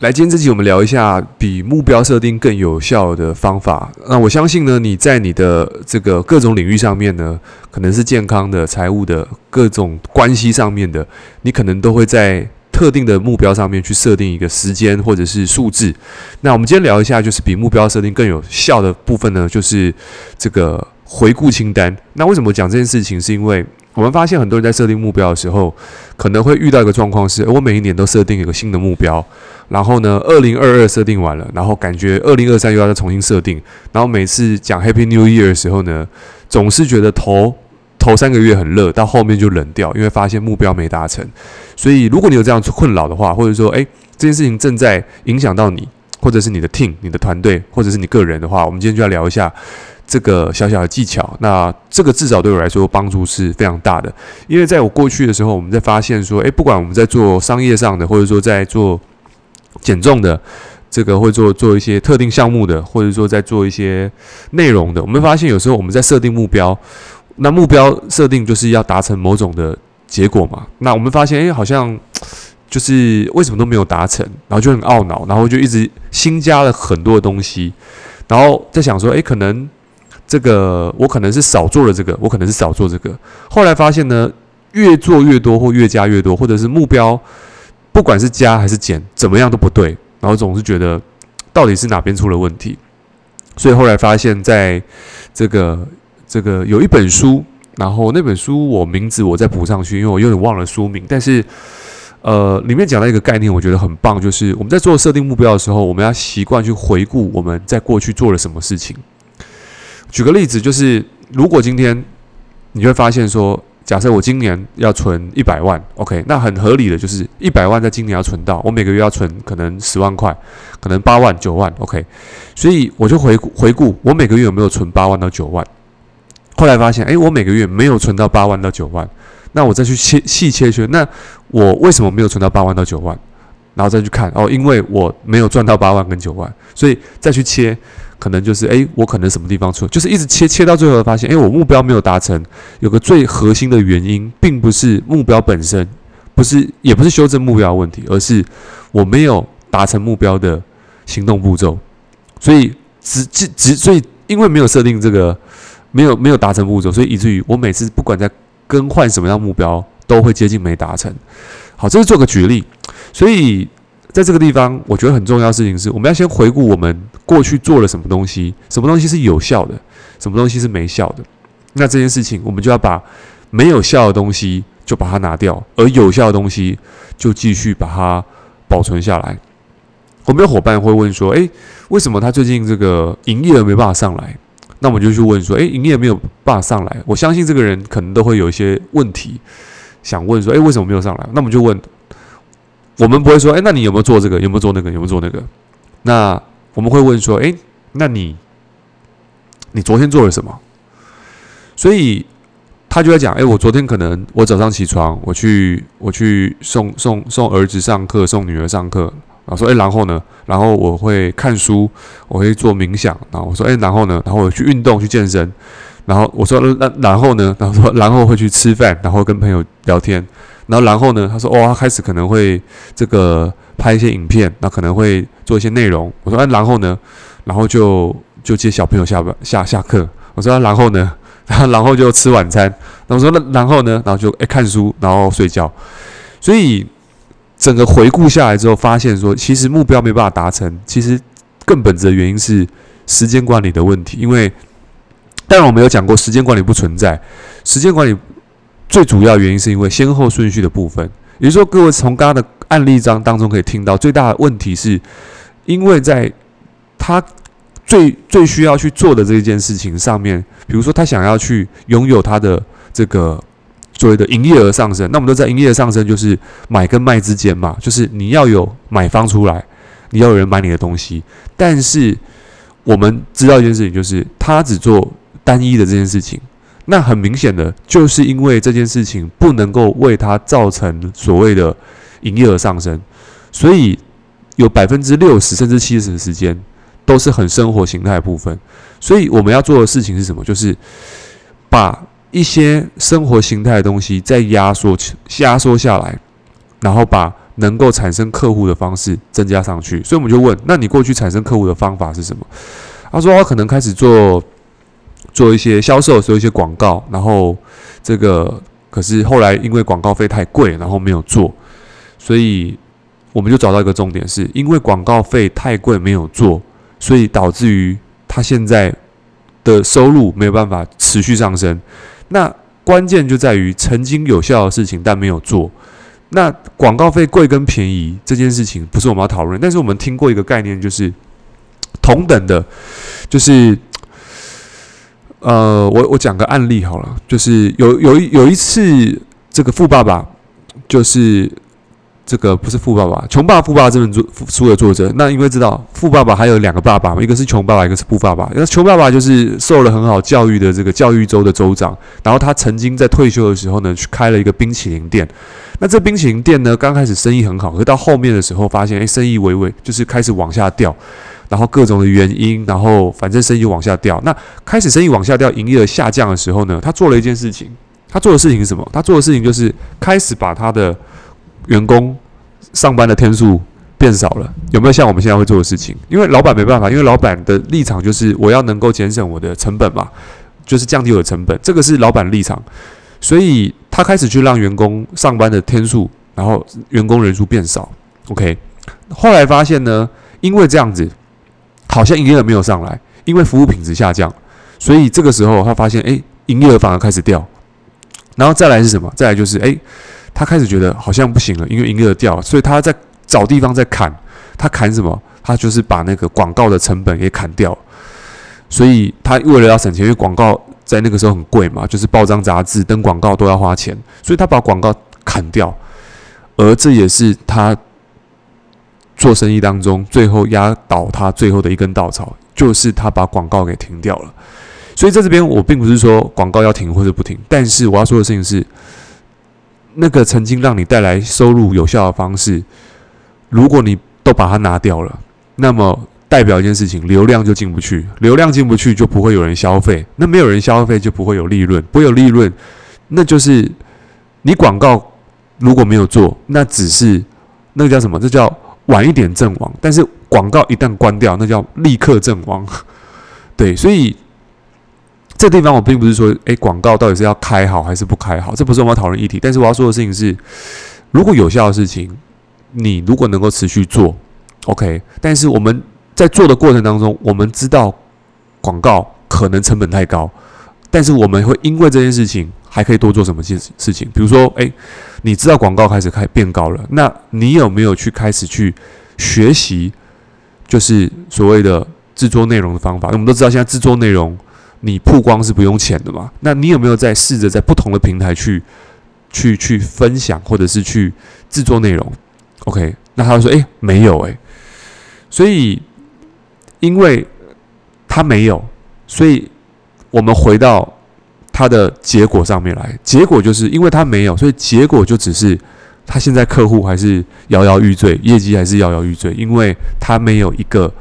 来，今天这集我们聊一下比目标设定更有效的方法。那我相信呢，你在你的这个各种领域上面呢，可能是健康的、财务的各种关系上面的，你可能都会在特定的目标上面去设定一个时间或者是数字。那我们今天聊一下，就是比目标设定更有效的部分呢，就是这个回顾清单。那为什么讲这件事情？是因为我们发现很多人在设定目标的时候，可能会遇到一个状况是：我每一年都设定一个新的目标。然后呢，二零二二设定完了，然后感觉二零二三又要再重新设定，然后每次讲 Happy New Year 的时候呢，总是觉得头头三个月很热，到后面就冷掉，因为发现目标没达成。所以，如果你有这样困扰的话，或者说，诶，这件事情正在影响到你，或者是你的 team、你的团队，或者是你个人的话，我们今天就要聊一下这个小小的技巧。那这个至少对我来说帮助是非常大的，因为在我过去的时候，我们在发现说，诶，不管我们在做商业上的，或者说在做减重的，这个会做做一些特定项目的，或者说在做一些内容的。我们发现有时候我们在设定目标，那目标设定就是要达成某种的结果嘛。那我们发现，哎，好像就是为什么都没有达成，然后就很懊恼，然后就一直新加了很多的东西，然后在想说，哎，可能这个我可能是少做了这个，我可能是少做这个。后来发现呢，越做越多或越加越多，或者是目标。不管是加还是减，怎么样都不对，然后总是觉得到底是哪边出了问题，所以后来发现，在这个这个有一本书，然后那本书我名字我再补上去，因为我有点忘了书名，但是呃里面讲到一个概念，我觉得很棒，就是我们在做设定目标的时候，我们要习惯去回顾我们在过去做了什么事情。举个例子，就是如果今天你会发现说。假设我今年要存一百万，OK，那很合理的就是一百万在今年要存到，我每个月要存可能十万块，可能八万九万，OK，所以我就回顾回顾我每个月有没有存八万到九万，后来发现，诶，我每个月没有存到八万到九万，那我再去切细切去，那我为什么没有存到八万到九万？然后再去看，哦，因为我没有赚到八万跟九万，所以再去切。可能就是诶，我可能什么地方错，就是一直切切到最后发现，诶，我目标没有达成，有个最核心的原因，并不是目标本身，不是也不是修正目标问题，而是我没有达成目标的行动步骤，所以只只只所以因为没有设定这个，没有没有达成步骤，所以以至于我每次不管在更换什么样目标，都会接近没达成。好，这是做个举例，所以。在这个地方，我觉得很重要的事情是，我们要先回顾我们过去做了什么东西，什么东西是有效的，什么东西是没效的。那这件事情，我们就要把没有效的东西就把它拿掉，而有效的东西就继续把它保存下来。我们有伙伴会问说：“诶，为什么他最近这个营业额没办法上来？”那我们就去问说：“诶，营业没有办法上来，我相信这个人可能都会有一些问题想问说：‘诶，为什么没有上来？’那我们就问。”我们不会说，哎，那你有没有做这个？有没有做那个？有没有做那个？那我们会问说，哎，那你，你昨天做了什么？所以他就在讲，哎，我昨天可能我早上起床，我去我去送送送儿子上课，送女儿上课，然后说，哎，然后呢？然后我会看书，我会做冥想，然后我说，哎，然后呢？然后我去运动，去健身，然后我说，那然后呢？然后说，然后会去吃饭，然后跟朋友聊天。然后，然后呢？他说：“哦，他开始可能会这个拍一些影片，那可能会做一些内容。”我说：“哎，然后呢？然后就就接小朋友下班下下课。”我说：“然后呢？然后然后就吃晚餐。”那我说：“那然后呢？然后就哎看书，然后睡觉。”所以整个回顾下来之后，发现说，其实目标没办法达成，其实更本质的原因是时间管理的问题。因为当然我没有讲过，时间管理不存在，时间管理。最主要原因是因为先后顺序的部分，也就是说，各位从刚刚的案例章当中可以听到，最大的问题是，因为在他最最需要去做的这件事情上面，比如说他想要去拥有他的这个所谓的营业额上升，那我们都在营业额上升就是买跟卖之间嘛，就是你要有买方出来，你要有人买你的东西，但是我们知道一件事情，就是他只做单一的这件事情。那很明显的，就是因为这件事情不能够为他造成所谓的营业额上升，所以有百分之六十甚至七十的时间都是很生活形态部分。所以我们要做的事情是什么？就是把一些生活形态的东西再压缩、压缩下来，然后把能够产生客户的方式增加上去。所以我们就问：那你过去产生客户的方法是什么？他说他可能开始做做一些销售，做一些广告，然后这个可是后来因为广告费太贵，然后没有做，所以我们就找到一个重点是，是因为广告费太贵没有做，所以导致于他现在的收入没有办法持续上升。那关键就在于曾经有效的事情但没有做。那广告费贵跟便宜这件事情不是我们要讨论，但是我们听过一个概念就是。同等的，就是，呃，我我讲个案例好了，就是有有一有一次，这个富爸爸，就是这个不是富爸爸，穷爸富爸这本作书的作者，那因为知道富爸爸还有两个爸爸嘛，一个是穷爸爸，一个是富爸爸。那穷爸爸就是受了很好教育的这个教育州的州长，然后他曾经在退休的时候呢，去开了一个冰淇淋店。那这冰淇淋店呢，刚开始生意很好，可是到后面的时候发现，哎，生意微微就是开始往下掉。然后各种的原因，然后反正生意往下掉。那开始生意往下掉，营业额下降的时候呢，他做了一件事情。他做的事情是什么？他做的事情就是开始把他的员工上班的天数变少了。有没有像我们现在会做的事情？因为老板没办法，因为老板的立场就是我要能够节省我的成本嘛，就是降低我的成本。这个是老板立场，所以他开始去让员工上班的天数，然后员工人数变少。OK，后来发现呢，因为这样子。好像营业额没有上来，因为服务品质下降，所以这个时候他发现，哎，营业额反而开始掉。然后再来是什么？再来就是，哎，他开始觉得好像不行了，因为营业额掉了，所以他在找地方在砍。他砍什么？他就是把那个广告的成本给砍掉。所以他为了要省钱，因为广告在那个时候很贵嘛，就是报章杂志登广告都要花钱，所以他把广告砍掉。而这也是他。做生意当中，最后压倒他最后的一根稻草，就是他把广告给停掉了。所以在这边，我并不是说广告要停或者不停，但是我要说的事情是，那个曾经让你带来收入有效的方式，如果你都把它拿掉了，那么代表一件事情，流量就进不去，流量进不去就不会有人消费，那没有人消费就不会有利润，不会有利润，那就是你广告如果没有做，那只是那个叫什么？这叫。晚一点阵亡，但是广告一旦关掉，那叫立刻阵亡。对，所以这地方我并不是说，诶，广告到底是要开好还是不开好，这不是我们要讨论议题。但是我要说的事情是，如果有效的事情，你如果能够持续做，OK。但是我们在做的过程当中，我们知道广告可能成本太高，但是我们会因为这件事情。还可以多做什么事事情？比如说，诶，你知道广告开始开变高了，那你有没有去开始去学习，就是所谓的制作内容的方法？我们都知道，现在制作内容你曝光是不用钱的嘛？那你有没有在试着在不同的平台去去去分享，或者是去制作内容？OK，那他说，诶，没有，诶，所以因为他没有，所以我们回到。他的结果上面来，结果就是因为他没有，所以结果就只是他现在客户还是摇摇欲坠，业绩还是摇摇欲坠，因为他没有一个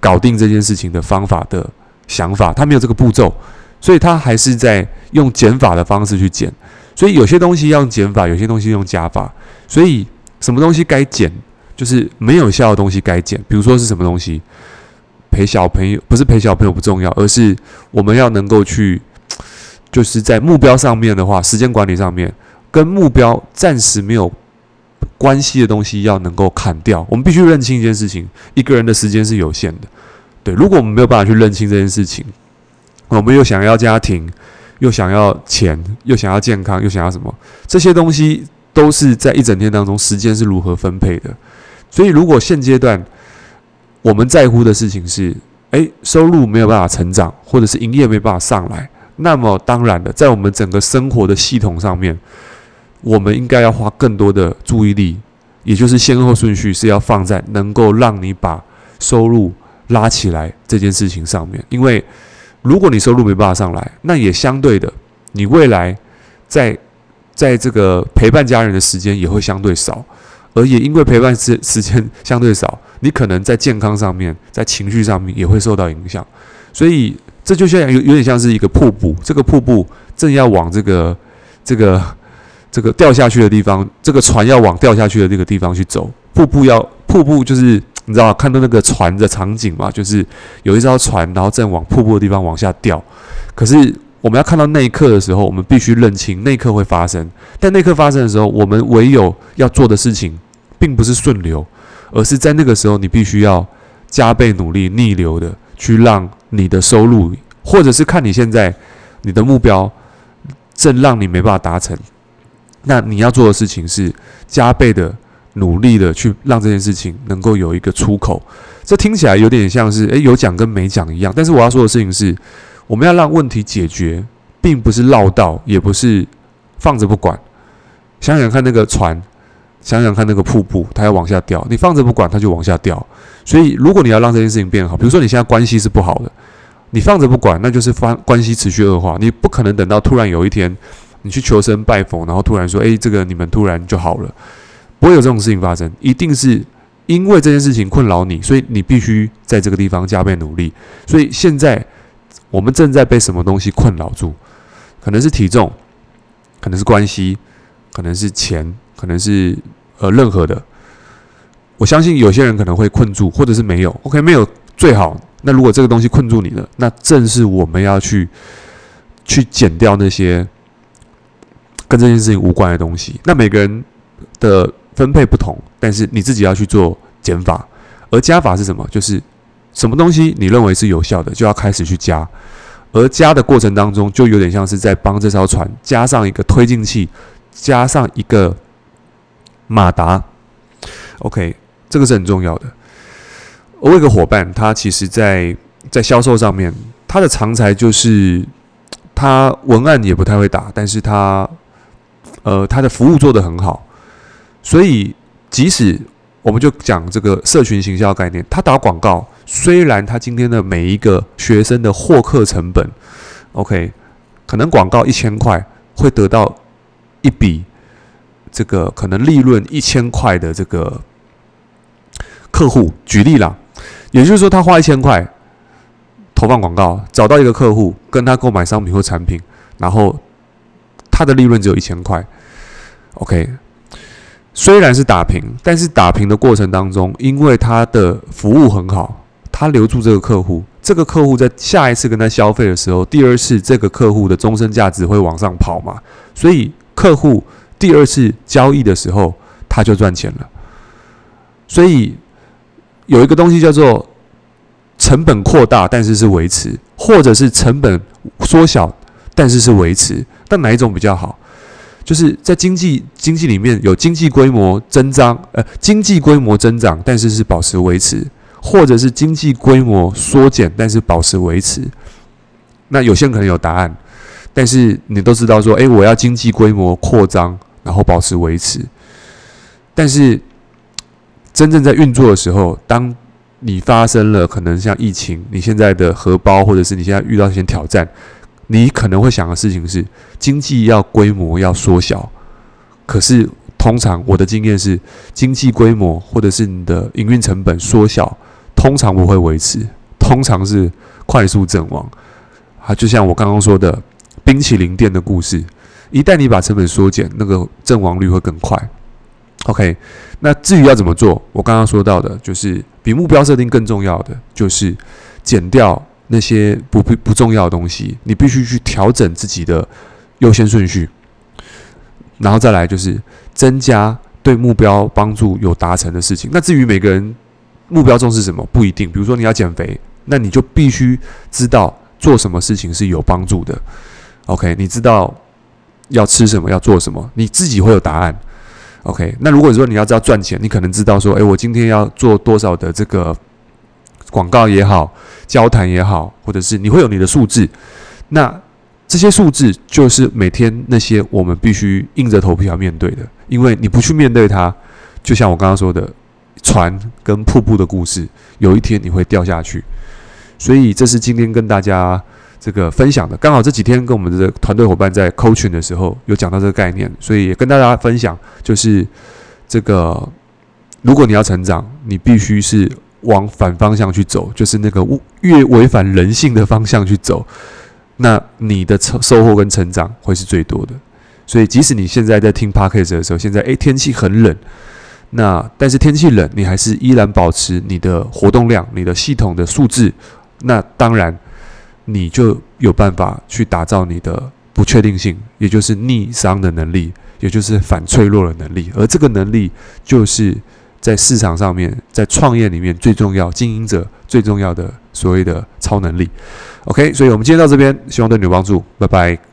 搞定这件事情的方法的想法，他没有这个步骤，所以他还是在用减法的方式去减。所以有些东西要用减法，有些东西用加法。所以什么东西该减，就是没有效的东西该减。比如说是什么东西，陪小朋友不是陪小朋友不重要，而是我们要能够去。就是在目标上面的话，时间管理上面，跟目标暂时没有关系的东西要能够砍掉。我们必须认清一件事情：一个人的时间是有限的。对，如果我们没有办法去认清这件事情，我们又想要家庭，又想要钱，又想要健康，又想要什么？这些东西都是在一整天当中，时间是如何分配的。所以，如果现阶段我们在乎的事情是，诶，收入没有办法成长，或者是营业没办法上来。那么当然了，在我们整个生活的系统上面，我们应该要花更多的注意力，也就是先后顺序是要放在能够让你把收入拉起来这件事情上面。因为如果你收入没办法上来，那也相对的，你未来在在这个陪伴家人的时间也会相对少，而也因为陪伴时时间相对少，你可能在健康上面、在情绪上面也会受到影响，所以。这就像有有点像是一个瀑布，这个瀑布正要往这个这个这个掉下去的地方，这个船要往掉下去的那个地方去走。瀑布要瀑布，就是你知道看到那个船的场景嘛？就是有一艘船，然后正往瀑布的地方往下掉。可是我们要看到那一刻的时候，我们必须认清那一刻会发生。但那一刻发生的时候，我们唯有要做的事情，并不是顺流，而是在那个时候，你必须要加倍努力逆流的去让你的收入，或者是看你现在你的目标正让你没办法达成，那你要做的事情是加倍的。努力的去让这件事情能够有一个出口，这听起来有点像是诶，有讲跟没讲一样。但是我要说的事情是，我们要让问题解决，并不是绕道，也不是放着不管。想想看那个船，想想看那个瀑布，它要往下掉，你放着不管，它就往下掉。所以，如果你要让这件事情变好，比如说你现在关系是不好的，你放着不管，那就是关关系持续恶化。你不可能等到突然有一天你去求神拜佛，然后突然说，诶，这个你们突然就好了。不会有这种事情发生，一定是因为这件事情困扰你，所以你必须在这个地方加倍努力。所以现在我们正在被什么东西困扰住？可能是体重，可能是关系，可能是钱，可能是呃任何的。我相信有些人可能会困住，或者是没有。OK，没有最好。那如果这个东西困住你了，那正是我们要去去减掉那些跟这件事情无关的东西。那每个人的。分配不同，但是你自己要去做减法，而加法是什么？就是什么东西你认为是有效的，就要开始去加，而加的过程当中，就有点像是在帮这艘船加上一个推进器，加上一个马达。OK，这个是很重要的。我有一个伙伴，他其实在在销售上面，他的长才就是他文案也不太会打，但是他呃他的服务做得很好。所以，即使我们就讲这个社群行销概念，他打广告，虽然他今天的每一个学生的获客成本，OK，可能广告一千块会得到一笔这个可能利润一千块的这个客户。举例啦，也就是说，他花一千块投放广告，找到一个客户跟他购买商品或产品，然后他的利润只有一千块，OK。虽然是打平，但是打平的过程当中，因为他的服务很好，他留住这个客户，这个客户在下一次跟他消费的时候，第二次这个客户的终身价值会往上跑嘛，所以客户第二次交易的时候，他就赚钱了。所以有一个东西叫做成本扩大，但是是维持，或者是成本缩小，但是是维持，但哪一种比较好？就是在经济经济里面有经济规模增长，呃，经济规模增长，但是是保持维持，或者是经济规模缩减，但是保持维持。那有些人可能有答案，但是你都知道说，诶，我要经济规模扩张，然后保持维持。但是真正在运作的时候，当你发生了可能像疫情，你现在的荷包，或者是你现在遇到一些挑战。你可能会想的事情是，经济要规模要缩小，可是通常我的经验是，经济规模或者是你的营运成本缩小，通常不会维持，通常是快速阵亡。啊，就像我刚刚说的冰淇淋店的故事，一旦你把成本缩减，那个阵亡率会更快。OK，那至于要怎么做，我刚刚说到的就是比目标设定更重要的，就是减掉。那些不不不重要的东西，你必须去调整自己的优先顺序，然后再来就是增加对目标帮助有达成的事情。那至于每个人目标重视什么，不一定。比如说你要减肥，那你就必须知道做什么事情是有帮助的。OK，你知道要吃什么，要做什么，你自己会有答案。OK，那如果说你要知道赚钱，你可能知道说，诶，我今天要做多少的这个。广告也好，交谈也好，或者是你会有你的数字，那这些数字就是每天那些我们必须硬着头皮要面对的，因为你不去面对它，就像我刚刚说的船跟瀑布的故事，有一天你会掉下去。所以这是今天跟大家这个分享的，刚好这几天跟我们的团队伙伴在 coaching 的时候有讲到这个概念，所以也跟大家分享，就是这个如果你要成长，你必须是。往反方向去走，就是那个越违反人性的方向去走，那你的收收获跟成长会是最多的。所以即使你现在在听 Podcast 的时候，现在诶天气很冷，那但是天气冷，你还是依然保持你的活动量、你的系统的素质，那当然你就有办法去打造你的不确定性，也就是逆商的能力，也就是反脆弱的能力，而这个能力就是在市场上面，在创业里面最重要、经营者最重要的所谓的超能力。OK，所以我们今天到这边，希望对你有帮助，拜拜。